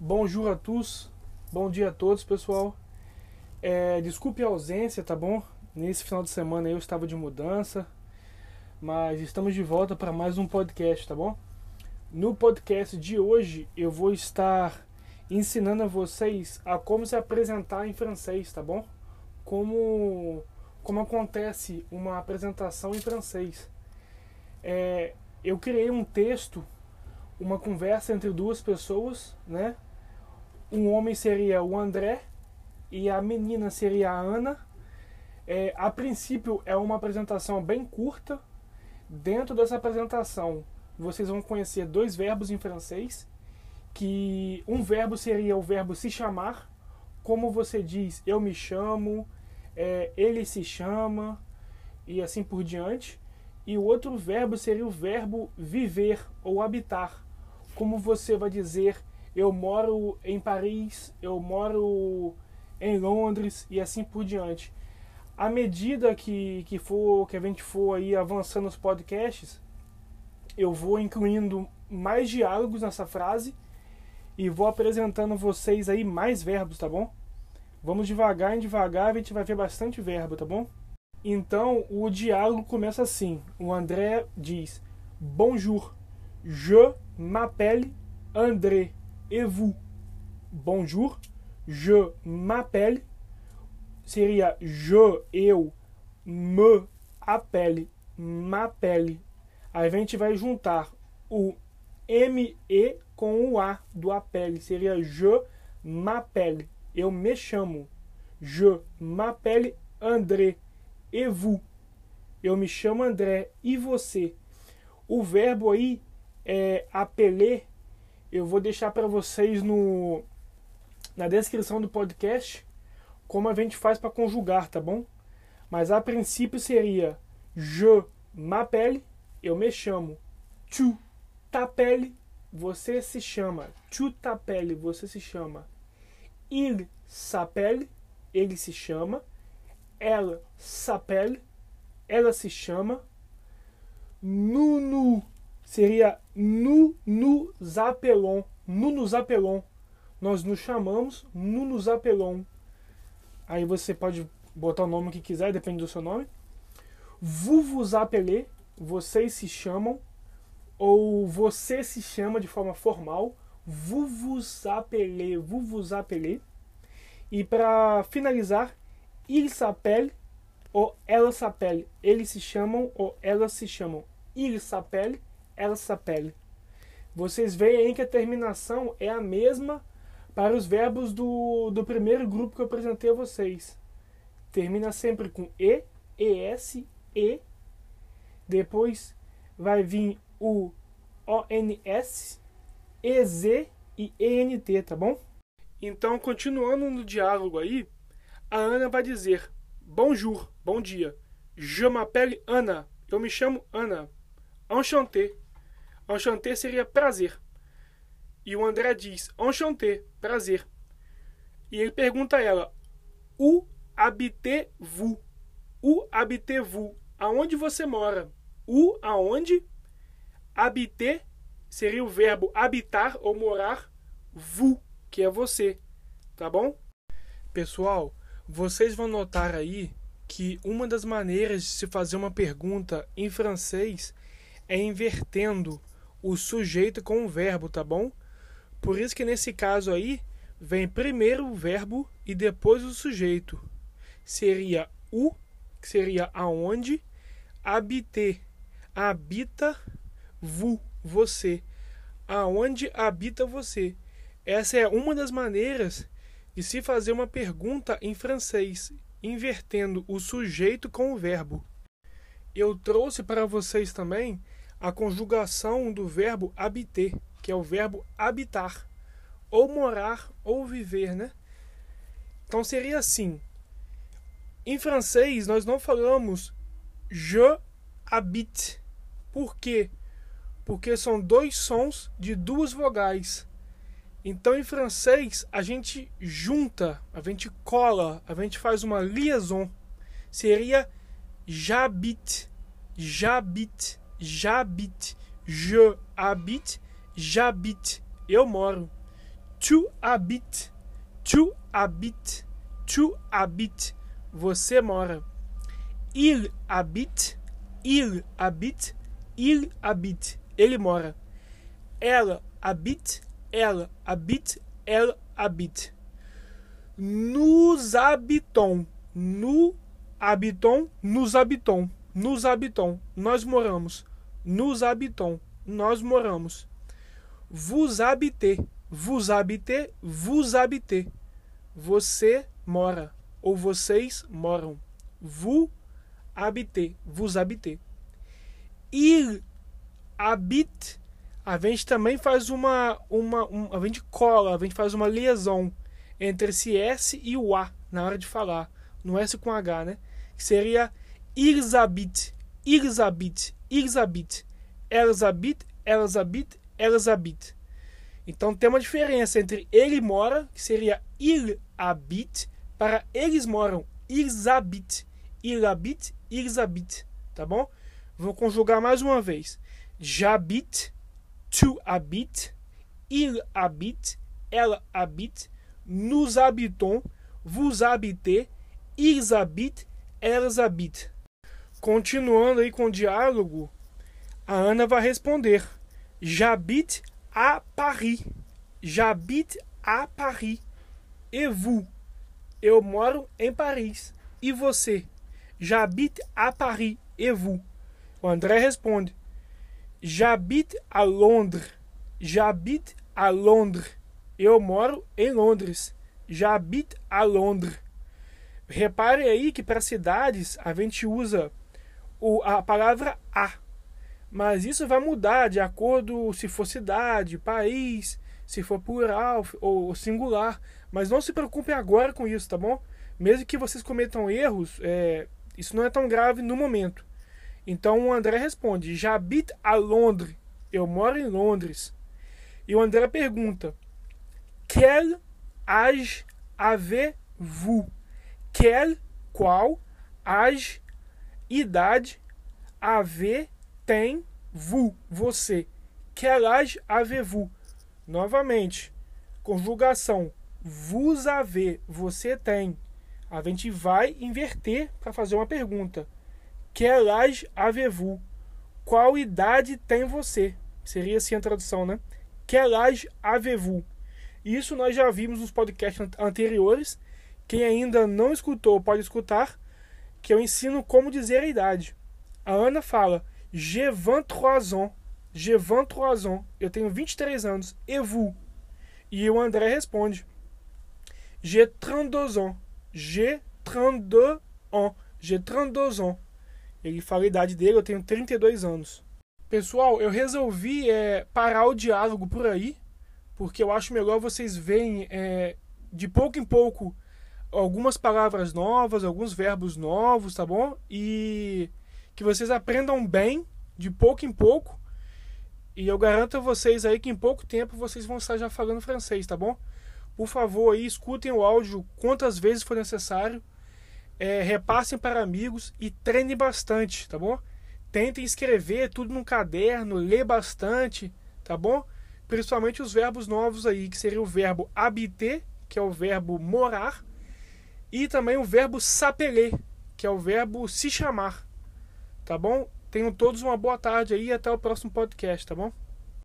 Bonjour a tous, bom dia a todos, pessoal. É, desculpe a ausência, tá bom? Nesse final de semana eu estava de mudança, mas estamos de volta para mais um podcast, tá bom? No podcast de hoje eu vou estar ensinando a vocês a como se apresentar em francês, tá bom? Como, como acontece uma apresentação em francês. É, eu criei um texto, uma conversa entre duas pessoas, né? Um homem seria o André e a menina seria a Ana. É, a princípio é uma apresentação bem curta. Dentro dessa apresentação, vocês vão conhecer dois verbos em francês, que um verbo seria o verbo se chamar, como você diz, eu me chamo, é, ele se chama e assim por diante. E o outro verbo seria o verbo viver ou habitar, como você vai dizer, eu moro em Paris, eu moro em Londres e assim por diante. À medida que, que, for, que a gente for aí avançando nos podcasts, eu vou incluindo mais diálogos nessa frase e vou apresentando vocês aí mais verbos, tá bom? Vamos devagar em devagar, a gente vai ver bastante verbo, tá bom? Então, o diálogo começa assim. O André diz: Bonjour, je m'appelle André. Et vous? Bonjour, je m'appelle. Seria je, eu, me, appelle, m'appelle. Aí a gente vai juntar o M e com o A do appelle. Seria je m'appelle. Eu me chamo. Je m'appelle André. E vous? Eu me chamo André. E você? O verbo aí é appeler eu vou deixar para vocês no na descrição do podcast como a gente faz para conjugar, tá bom? Mas a princípio seria je m'appelle, eu me chamo. Tu t'appelles, você se chama. Tu t'appelles, você se chama. Il s'appelle, ele se chama. Ela s'appelle, ela se chama. Nous seria nu nos apelon. Nu nos apelon. Nós nos chamamos nu nos apelon. Aí você pode botar o nome que quiser, depende do seu nome. Vous vocês se chamam, ou você se chama de forma formal. Vous vous. E para finalizar, il s'appelle ou ela s'appelle. Eles se chamam ou elas se chamam. Il s'appelle ela s'appelle. Vocês veem aí que a terminação é a mesma para os verbos do, do primeiro grupo que eu apresentei a vocês. Termina sempre com E, ES, E. Depois vai vir o ONS, EZ e ENT, tá bom? Então, continuando no diálogo aí, a Ana vai dizer Bonjour, bom dia. Je m'appelle Ana. Eu me chamo Ana. Enchanté. Enchanté seria prazer. E o André diz enchanté, prazer. E ele pergunta a ela: Où habitez-vous? Où habitez-vous? Aonde você mora? O aonde? Habiter seria o verbo habitar ou morar. Vous, que é você. Tá bom? Pessoal, vocês vão notar aí que uma das maneiras de se fazer uma pergunta em francês é invertendo o sujeito com o verbo, tá bom? Por isso que nesse caso aí vem primeiro o verbo e depois o sujeito. Seria o, que seria aonde, habiter, habita vous, você. Aonde habita você? Essa é uma das maneiras de se fazer uma pergunta em francês, invertendo o sujeito com o verbo. Eu trouxe para vocês também a conjugação do verbo habiter, que é o verbo habitar, ou morar ou viver, né? Então seria assim. Em francês nós não falamos je habite. Por quê? Porque são dois sons de duas vogais. Então em francês a gente junta, a gente cola, a gente faz uma liaison. Seria j'habite, j'habite j'habite, je habite, j'habite, eu moro. Tu habites. Tu habites. Tu habites. Você mora. Il habite. Il habite. Il habite. Ele mora. Ela habite. Ela habite. Ela habite. Nous habitons. Nous habitons. Nous habitons. Nous habitons. Nós moramos. Nous habitons. Nós moramos. Vous habitez. Vous habitez. Vous habitez. Você mora. Ou vocês moram. Vous habitez. Vous habitez. Il habite. A gente também faz uma, uma, uma. A gente cola, a gente faz uma liaison entre esse S e o A na hora de falar. No S com H, né? Que seria ils habitent. Habitent. Elles habitent. Elles habitent. Então tem uma diferença entre ele mora, que seria il habite, para eles moram, ils habitent. Il habite, ils habitent. Tá bom? Vou conjugar mais uma vez. J'habite, tu habites, il habite, ela habite, nous habitons, vous habitez, ils habitent, elles habitent. Continuando aí com o diálogo, a Ana vai responder: J'habite à Paris. J'habite à Paris. E vous? Eu moro em Paris. E você? J'habite à Paris. E vous? O André responde: J'habite à Londres. J'habite à Londres. Eu moro em Londres. J'habite à Londres. Repare aí que para cidades a gente usa o, a palavra a. Mas isso vai mudar de acordo se for cidade, país, se for plural ou singular. Mas não se preocupe agora com isso, tá bom? Mesmo que vocês cometam erros, é, isso não é tão grave no momento. Então o André responde: J'habite à Londres. Eu moro em Londres. E o André pergunta: Quel âge avez-vous? Quel, qual, âge, idade, avez, tem, vous, você. Quel âge avez-vous? Novamente, conjugação vous avez, você tem. A gente vai inverter para fazer uma pergunta. Quel âge avez-vous? Qual idade tem você? Seria assim a tradução, né? Quel âge avez-vous? Isso nós já vimos nos podcasts anteriores. Quem ainda não escutou pode escutar, que eu ensino como dizer a idade. A Ana fala: J'ai 23 ans. J'ai 23 ans. Eu tenho 23 anos. E vous? E o André responde: J'ai 32 ans. J'ai 32 ans. J'ai 32 ans. Ele fala a idade dele, eu tenho 32 anos. Pessoal, eu resolvi é, parar o diálogo por aí, porque eu acho melhor vocês verem é, de pouco em pouco algumas palavras novas, alguns verbos novos, tá bom? E que vocês aprendam bem de pouco em pouco. E eu garanto a vocês aí que em pouco tempo vocês vão estar já falando francês, tá bom? Por favor, aí, escutem o áudio quantas vezes for necessário é, repassem para amigos e treinem bastante, tá bom? Tentem escrever tudo num caderno, ler bastante, tá bom? Principalmente os verbos novos aí, que seria o verbo habiter, que é o verbo morar, e também o verbo s'appeler, que é o verbo se chamar, tá bom? Tenham todos uma boa tarde aí e até o próximo podcast, tá bom?